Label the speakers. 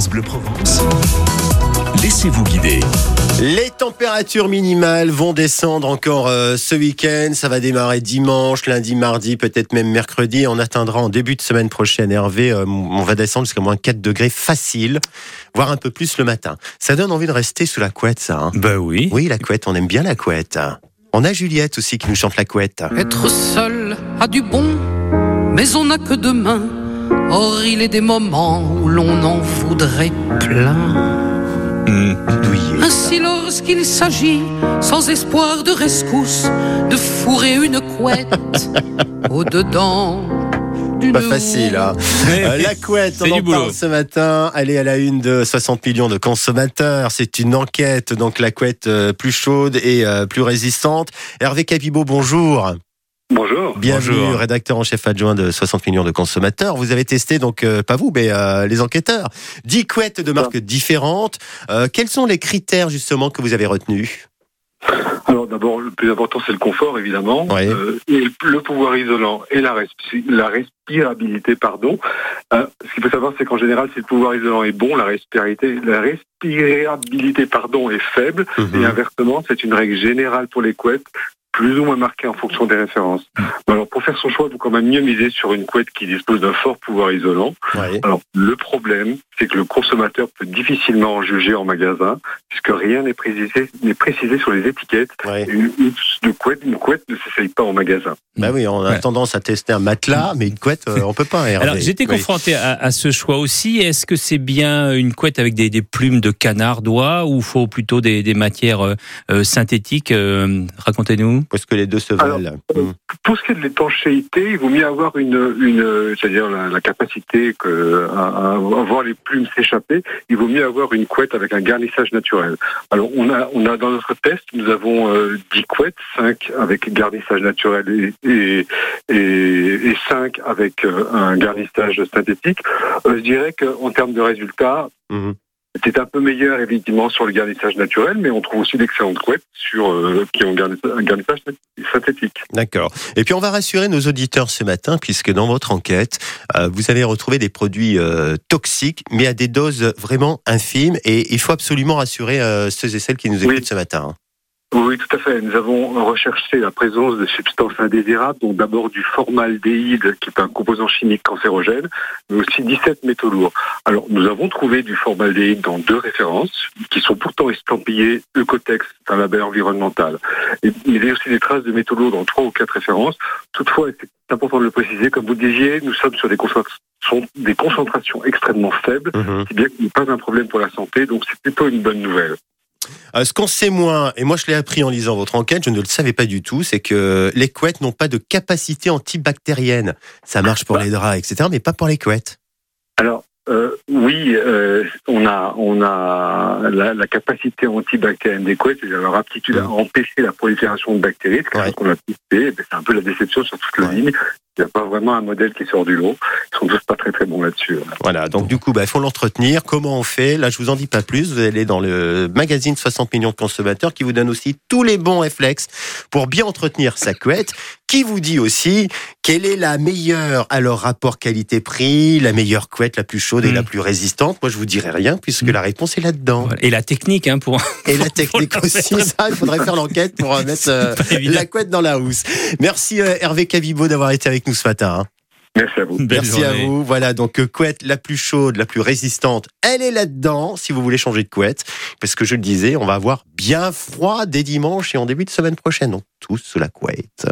Speaker 1: France Bleu Provence. Laissez-vous guider.
Speaker 2: Les températures minimales vont descendre encore euh, ce week-end. Ça va démarrer dimanche, lundi, mardi, peut-être même mercredi. On atteindra en début de semaine prochaine, Hervé, euh, on va descendre jusqu'à moins 4 degrés facile, voire un peu plus le matin. Ça donne envie de rester sous la couette, ça. hein
Speaker 3: Bah oui.
Speaker 2: oui, la couette, on aime bien la couette. On a Juliette aussi qui nous chante la couette.
Speaker 4: Être seul a du bon, mais on n'a que demain. Or, il est des moments où l'on en voudrait plein.
Speaker 3: Mmh.
Speaker 2: Douillet.
Speaker 4: Ainsi, lorsqu'il s'agit, sans espoir de rescousse, de fourrer une couette au-dedans d'une
Speaker 2: Pas facile, hein. Euh, la couette,
Speaker 3: C'est
Speaker 2: on
Speaker 3: du
Speaker 2: en
Speaker 3: boulot.
Speaker 2: parle ce matin. Elle est à la une de 60 millions de consommateurs. C'est une enquête, donc la couette euh, plus chaude et euh, plus résistante. Hervé Capibo, bonjour.
Speaker 5: Bonjour.
Speaker 2: Bienvenue,
Speaker 3: Bonjour.
Speaker 2: rédacteur en chef adjoint de 60 millions de consommateurs. Vous avez testé, donc euh, pas vous, mais euh, les enquêteurs, 10 couettes de marques différentes. Euh, quels sont les critères justement que vous avez retenus?
Speaker 5: Alors d'abord, le plus important, c'est le confort, évidemment,
Speaker 2: Ouais.
Speaker 5: Euh, et le pouvoir isolant et la, respi- la respirabilité, pardon. Euh, ce qu'il faut savoir, c'est qu'en général, si le pouvoir isolant est bon, la respirabilité, la respirabilité, pardon, est faible.
Speaker 2: Mhm.
Speaker 5: Et inversement, c'est une règle générale pour les couettes, plus ou moins marquée en fonction des références. Alors pour faire son choix, il faut quand même mieux miser sur une couette qui dispose d'un fort pouvoir isolant.
Speaker 2: Ouais.
Speaker 5: Alors, le problème, c'est que le consommateur peut difficilement en juger en magasin, puisque rien n'est précisé, n'est précisé sur les étiquettes.
Speaker 2: Ouais.
Speaker 5: Une, couette, une couette ne s'essaye pas en magasin.
Speaker 2: Bah oui, on a
Speaker 3: Ouais.
Speaker 2: tendance à tester un matelas, mais une couette, euh, on peut pas. Hervé.
Speaker 3: Alors j'étais
Speaker 2: Oui.
Speaker 3: confronté à, à ce choix aussi. Est-ce que c'est bien une couette avec des, des plumes de canard d'oie ou faut plutôt des, des matières euh, euh, synthétiques euh, Racontez-nous.
Speaker 2: Parce que les deux se valent.
Speaker 5: euh,
Speaker 2: Mm.
Speaker 5: Pour ce qui est de l'étanchéité, il vaut mieux avoir une, une c'est-à-dire la, la capacité que, à, à voir les plumes s'échapper. Il vaut mieux avoir une couette avec un garnissage naturel. Alors, on a, on a dans notre test, nous avons euh, 10 couettes, 5 avec garnissage naturel et, et, et, et 5 avec euh, un garnissage synthétique. Euh, je dirais qu'en termes de résultats,
Speaker 2: Mhm.
Speaker 5: C'est un peu meilleur évidemment sur le garnissage naturel, mais on trouve aussi d'excellentes couettes sur, euh, qui ont un garnissage synthétique.
Speaker 2: D'accord. Et puis on va rassurer nos auditeurs ce matin, puisque dans votre enquête, euh, vous avez retrouvé des produits euh, toxiques, mais à des doses vraiment infimes. Et il faut absolument rassurer ceux et celles qui nous
Speaker 5: Oui.
Speaker 2: écoutent ce matin.
Speaker 5: Oui, tout à fait. Nous avons recherché la présence de substances indésirables, dont d'abord du formaldéhyde, qui est un composant chimique cancérogène, mais aussi 17 métaux lourds. Alors, nous avons trouvé du formaldéhyde dans deux références, qui sont pourtant estampillées Ecotex, c'est un label environnemental. Et, il y a aussi des traces de métaux lourds dans trois ou quatre références. Toutefois, c'est important de le préciser, comme vous le disiez, nous sommes sur des concentrations, des concentrations extrêmement faibles,
Speaker 2: Mhm.
Speaker 5: si bien n'est pas un problème pour la santé, donc c'est plutôt une bonne nouvelle.
Speaker 2: Euh, ce qu'on sait moins, et moi je l'ai appris en lisant votre enquête, je ne le savais pas du tout, c'est que les couettes n'ont pas de capacité antibactérienne. Ça marche pour les draps, etc., mais pas pour les couettes.
Speaker 5: Alors euh, oui, euh, on a on a la, la capacité antibactérienne des couettes, c'est-à-dire leur aptitude à empêcher la prolifération de bactéries. C'est
Speaker 2: Ouais.
Speaker 5: qu'on a testé. ben, C'est un peu la déception sur toute la
Speaker 2: Ouais.
Speaker 5: ligne. Il n'y a pas vraiment un modèle qui sort du lot. Ils sont tous pas très très bons là-dessus.
Speaker 2: Voilà, donc du coup, bah, il faut l'entretenir. Comment on fait? Là, je vous en dis pas plus. Vous allez dans le magazine 60 millions de consommateurs qui vous donne aussi tous les bons réflexes pour bien entretenir sa couette, qui vous dit aussi quelle est la meilleure, alors rapport qualité-prix, la meilleure couette, la plus chaude et
Speaker 3: Mm.
Speaker 2: la plus résistante? Moi, je vous dirai rien puisque
Speaker 3: Mm.
Speaker 2: la réponse est là-dedans.
Speaker 3: Voilà. Et la technique hein, pour.
Speaker 2: Et la technique aussi,
Speaker 3: mettre-
Speaker 2: ça, il faudrait faire l'enquête pour euh, mettre euh, la couette dans la housse. Merci euh, Hervé Cavibo d'avoir été avec nous ce matin. hein.
Speaker 5: Merci à vous.
Speaker 2: Merci à vous. Voilà, donc euh, couette la plus chaude, la plus résistante, elle est là-dedans si vous voulez changer de couette. Parce que je le disais, on va avoir bien froid dès dimanche et en début de semaine prochaine. Donc tous sous la couette.